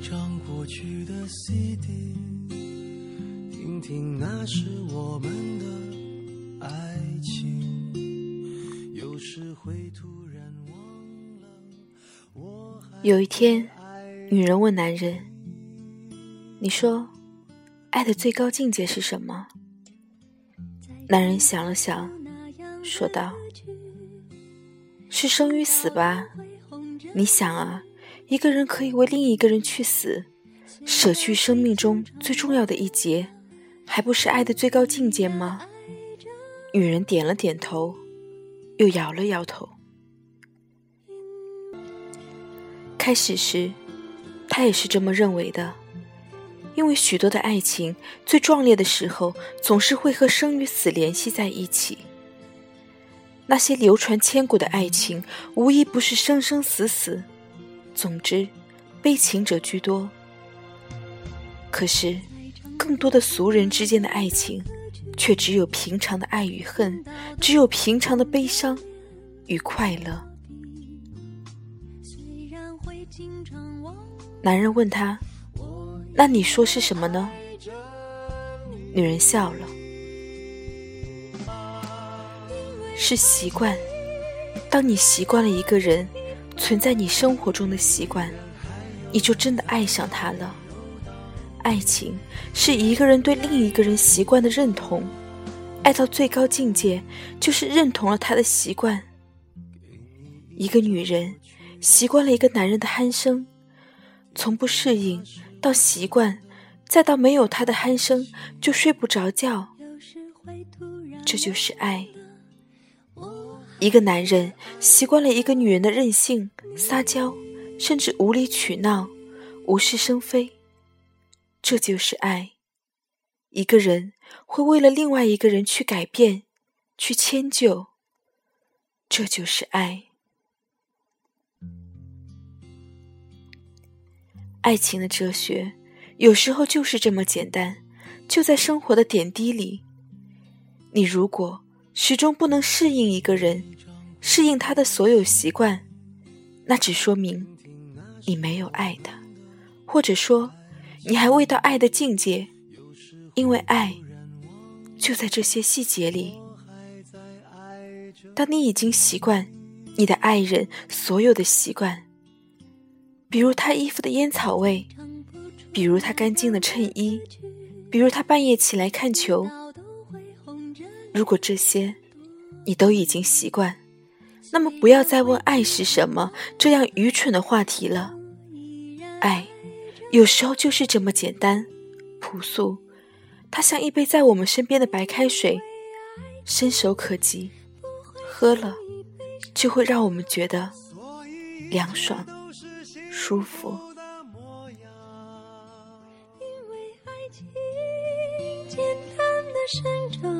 张过去的 CD，听听那时我们的爱情。有时会突然忘了，我有一天，女人问男人：“你说，爱的最高境界是什么？”男人想了想，说道：“是生与死吧。你想啊。”一个人可以为另一个人去死，舍去生命中最重要的一节，还不是爱的最高境界吗？女人点了点头，又摇了摇头。开始时，她也是这么认为的，因为许多的爱情最壮烈的时候，总是会和生与死联系在一起。那些流传千古的爱情，无一不是生生死死。总之，悲情者居多。可是，更多的俗人之间的爱情，却只有平常的爱与恨，只有平常的悲伤与快乐。男人问他：“那你说是什么呢？”女人笑了：“是习惯。当你习惯了一个人。”存在你生活中的习惯，你就真的爱上他了。爱情是一个人对另一个人习惯的认同，爱到最高境界就是认同了他的习惯。一个女人习惯了一个男人的鼾声，从不适应到习惯，再到没有他的鼾声就睡不着觉，这就是爱。一个男人习惯了一个女人的任性、撒娇，甚至无理取闹、无事生非，这就是爱。一个人会为了另外一个人去改变、去迁就，这就是爱。爱情的哲学有时候就是这么简单，就在生活的点滴里。你如果。始终不能适应一个人，适应他的所有习惯，那只说明你没有爱他，或者说你还未到爱的境界。因为爱就在这些细节里。当你已经习惯你的爱人所有的习惯，比如他衣服的烟草味，比如他干净的衬衣，比如他半夜起来看球。如果这些你都已经习惯，那么不要再问爱是什么这样愚蠢的话题了。爱有时候就是这么简单、朴素，它像一杯在我们身边的白开水，伸手可及，喝了就会让我们觉得凉爽、舒服。因为爱情简单的生长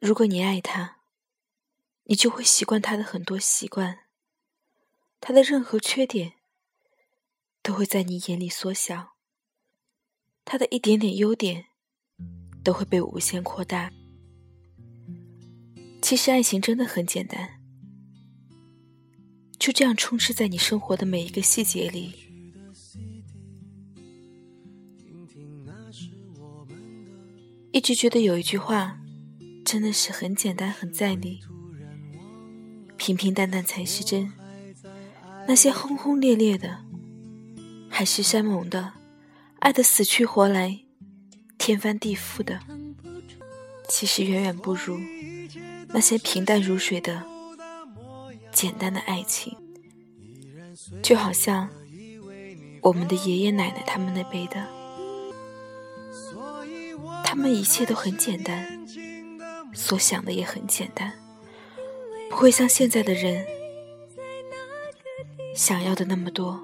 如果你爱他，你就会习惯他的很多习惯，他的任何缺点都会在你眼里缩小，他的一点点优点都会被无限扩大。其实爱情真的很简单，就这样充斥在你生活的每一个细节里。一直觉得有一句话。真的是很简单，很在理，平平淡淡才是真。那些轰轰烈烈的，海誓山盟的，爱的死去活来，天翻地覆的，其实远远不如那些平淡如水的简单的爱情，就好像我们的爷爷奶奶他们那辈的，他们一切都很简单，所想的也很简单，不会像现在的人想要的那么多，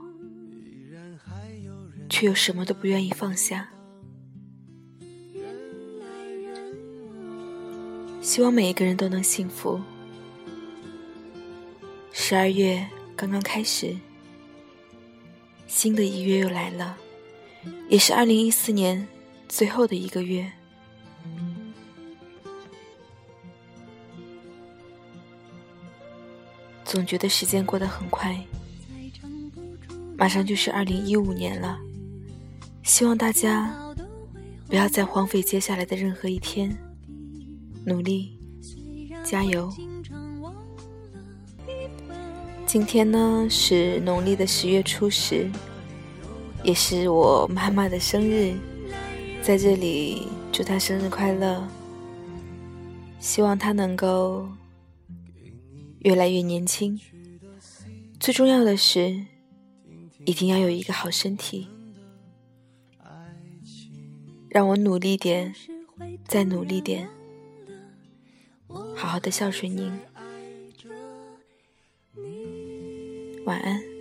却又什么都不愿意放下。希望每一个人都能幸福。十二月刚刚开始，新的一月又来了，也是二零一四年最后的一个月。总觉得时间过得很快，马上就是二零一五年了。希望大家不要再荒废接下来的任何一天。努力，加油！今天呢是农历的十月初十，也是我妈妈的生日，在这里祝她生日快乐！希望她能够越来越年轻，最重要的是一定要有一个好身体。让我努力点，再努力点。好好的孝顺您，晚安。